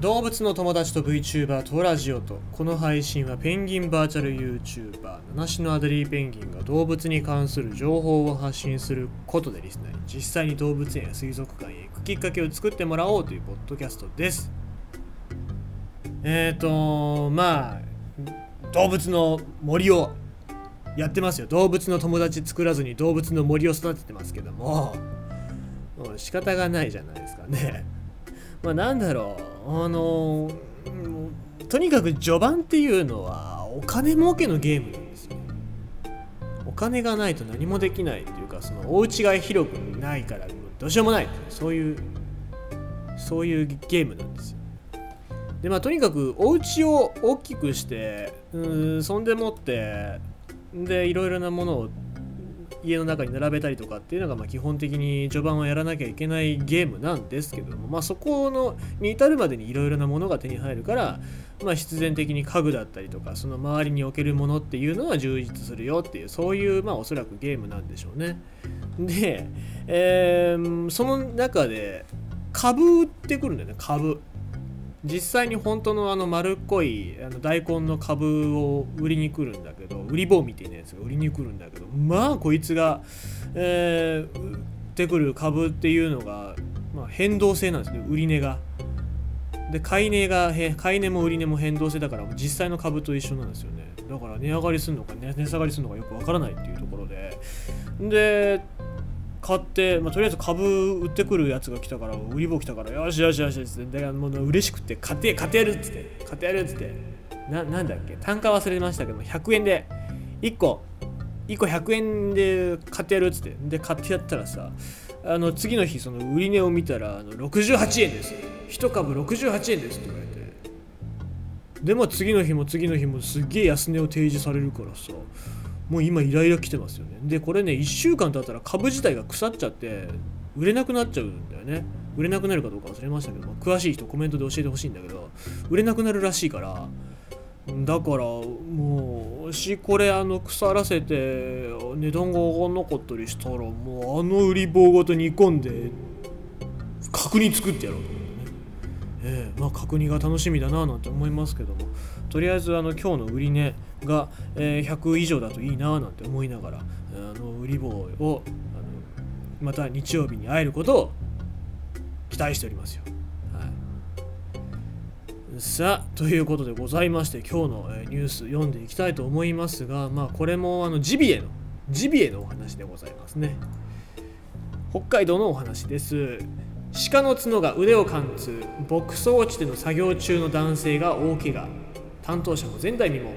動物の友達と VTuber とラジオとこの配信はペンギンバーチャル YouTuber 七種のアデリーペンギンが動物に関する情報を発信することでリスナーに実際に動物園や水族館へ行くきっかけを作ってもらおうというポッドキャストです。えっ、ー、とまあ動物の森をやってますよ。動物の友達作らずに動物の森を育ててますけども。もう仕方がないじゃないですかね。まあなんだろう。あのとにかく序盤っていうのはお金儲けのゲームなんですよ。お金がないと何もできないっていうかそのお家が広くないからどうしようもない。そういうそういうゲームなんですよ。でまあとにかくお家を大きくしてうんそんでもってでいろいろなものを家の中に並べたりとかっていうのがまあ基本的に序盤はやらなきゃいけないゲームなんですけども、まあ、そこのに至るまでにいろいろなものが手に入るから、まあ、必然的に家具だったりとかその周りに置けるものっていうのは充実するよっていうそういうまあおそらくゲームなんでしょうね。で、えー、その中で株売ってくるんだよね株。実際に本当のあの丸っこいあの大根の株を売りに来るんだけど売り棒みたいなやつが売りに来るんだけどまあこいつが、えー、売ってくる株っていうのが、まあ、変動性なんですね。売値が。で買い値が買い値も売値も変動性だから実際の株と一緒なんですよね。だから値上がりするのか値下がりするのかよくわからないっていうところで。で買って、まあ、とりあえず株売ってくるやつが来たから売り棒来たからよしよしよしって。でもう嬉しくて買って買ってやるっつって。買ってやるっつって。ななんだっけ？単価忘れましたけど100円で1個1個100円で買ってやるっつって。で買ってやったらさあの次の日その売値を見たらあの68円です1株68円ですって言われて。でも次の日も次の日もすっげえ安値を提示されるからさもう今イライラ来てますよね。でこれね1週間経ったら株自体が腐っちゃって売れなくなっちゃうんだよね。売れなくなるかどうか忘れましたけど、まあ、詳しい人コメントで教えてほしいんだけど売れなくなるらしいからだからもうしこれあの腐らせて値段が上がんなかったりしたらもうあの売り棒ごと煮込んで角煮作ってやろうと思ってね。ええ、まあ角煮が楽しみだななんて思いますけども。とりあえずあの今日の売値が、え、100以上だといいななんて思いながらあの売り棒をあのまた日曜日に会えることを期待しておりますよ。はい、さあということでございまして今日の、えニュース読んでいきたいと思いますがまあこれもあのジビエのジビエのお話でございますね。北海道のお話です。鹿の角が腕を貫通牧草地での作業中の男性が大怪我担当者も前代未聞。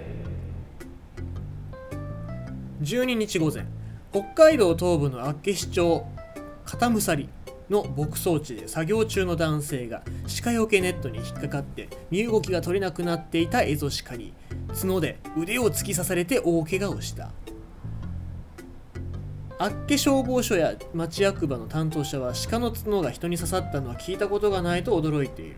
12日午前北海道東部の厚岸町片鎖の牧草地で作業中の男性が鹿よけネットに引っかかって身動きが取れなくなっていたエゾシカに角で腕を突き刺されて大怪我をした。厚岸消防署や町役場の担当者は鹿の角が人に刺さったのは聞いたことがないと驚いている。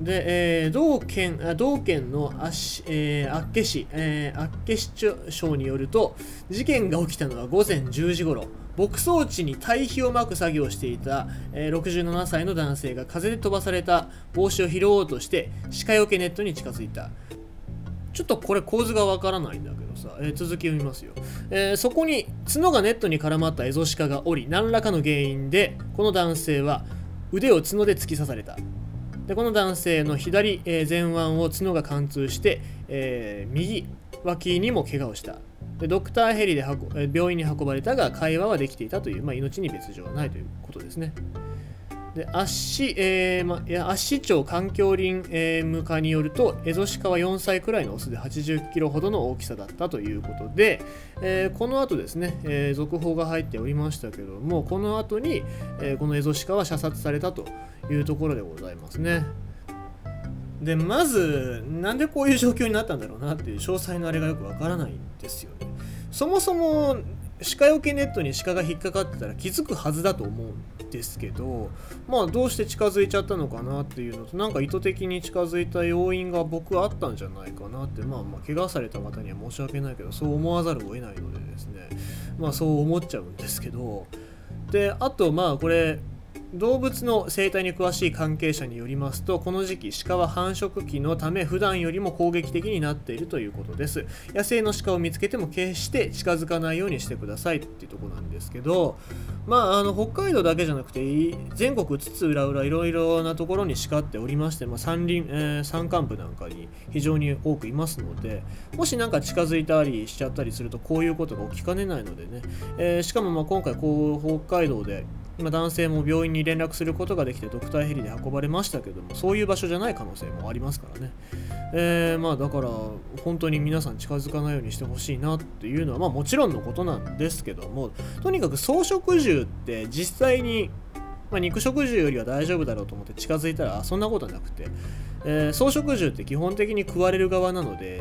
で、えー、同県同県の厚,、えー、岸市、えー、岸省によると事件が起きたのは午前10時ごろ牧草地に堆肥をまく作業をしていた、えー、67歳の男性が風で飛ばされた帽子を拾おうとして鹿よけネットに近づいた。ちょっとこれ構図がわからないんだけどさ、えー、続きを見ますよ、えー、そこに角がネットに絡まったエゾシカがおり何らかの原因でこの男性は腕を角で突き刺された。でこの男性の左、えー、前腕を角が貫通して、えー、右脇にも怪我をしたでドクターヘリで病院に運ばれたが会話はできていたという、まあ、命に別状はないということですね。で圧死、えーま、いや圧死町環境林、えー、課によるとエゾシカは4歳くらいのオスで80キロほどの大きさだったということで、えー、この後ですね、えー、続報が入っておりましたけどもこの後に、えー、このエゾシカは射殺されたというところでございますね。でまずなんでこういう状況になったんだろうなっていう詳細のあれがよくわからないんですよね。そもそも鹿よけネットに鹿が引っかかってたら気づくはずだと思うんですけどまあどうして近づいちゃったのかなっていうのとなんか意図的に近づいた要因が僕あったんじゃないかなってまあまあ怪我された方には申し訳ないけどそう思わざるを得ないのでですね。まあそう思っちゃうんですけど。であとまあこれ動物の生態に詳しい関係者によりますとこの時期鹿は繁殖期のため普段よりも攻撃的になっているということです。野生の鹿を見つけても決して近づかないようにしてくださいっていうとこなんですけどまああの北海道だけじゃなくて全国津々浦々いろいろなところに鹿っておりまして、まあ、山林、えー、山間部なんかに非常に多くいますのでもし何か近づいたりしちゃったりするとこういうことが起きかねないのでね、えー、しかもまあ今回こう北海道でま男性も病院に連絡することができてドクターヘリで運ばれましたけどもそういう場所じゃない可能性もありますからね、えー、まあだから本当に皆さん近づかないようにしてほしいなっていうのはまあもちろんのことなんですけどもとにかく草食獣って実際にまあ、肉食獣よりは大丈夫だろうと思って近づいたらそんなことはなくて、えー、草食獣って基本的に食われる側なので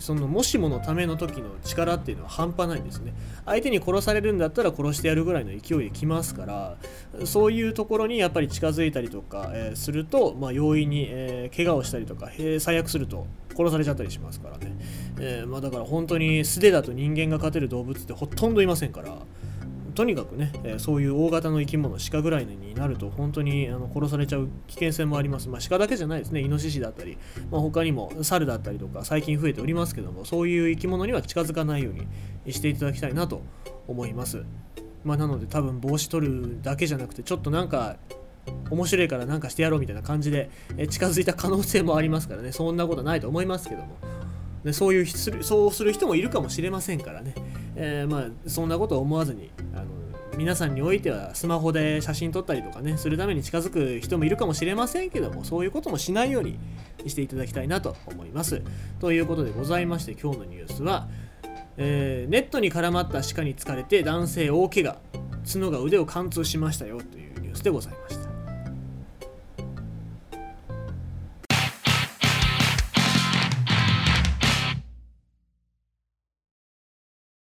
そのもしものための時の力っていうのは半端ないんですね。相手に殺されるんだったら殺してやるぐらいの勢いで来ますからそういうところにやっぱり近づいたりとか、えー、すると、まあ、容易に、えー、怪我をしたりとか、えー、最悪すると殺されちゃったりしますからね、えーまあ、だから本当に素手だと人間が勝てる動物ってほとんどいませんからとにかくね、え、そういう大型の生き物、鹿ぐらいになると本当にあの殺されちゃう危険性もあります。まあ、鹿だけじゃないですね、イノシシだったり、まあ、他にも猿だったりとか最近増えておりますけども、そういう生き物には近づかないようにしていただきたいなと思います。まあ、なので多分帽子取るだけじゃなくて、ちょっとなんか面白いからなんかしてやろうみたいな感じで近づいた可能性もありますからね、そんなことないと思いますけども。でそういうそうする人もいるかもしれませんからね、えー、まあそんなことを思わずにあの皆さんにおいてはスマホで写真撮ったりとかねするために近づく人もいるかもしれませんけどもそういうこともしないようにしていただきたいなと思います。ということでございまして今日のニュースは、えー、ネットに絡まった鹿に疲れて男性大怪我角が腕を貫通しましたよというニュースでございました。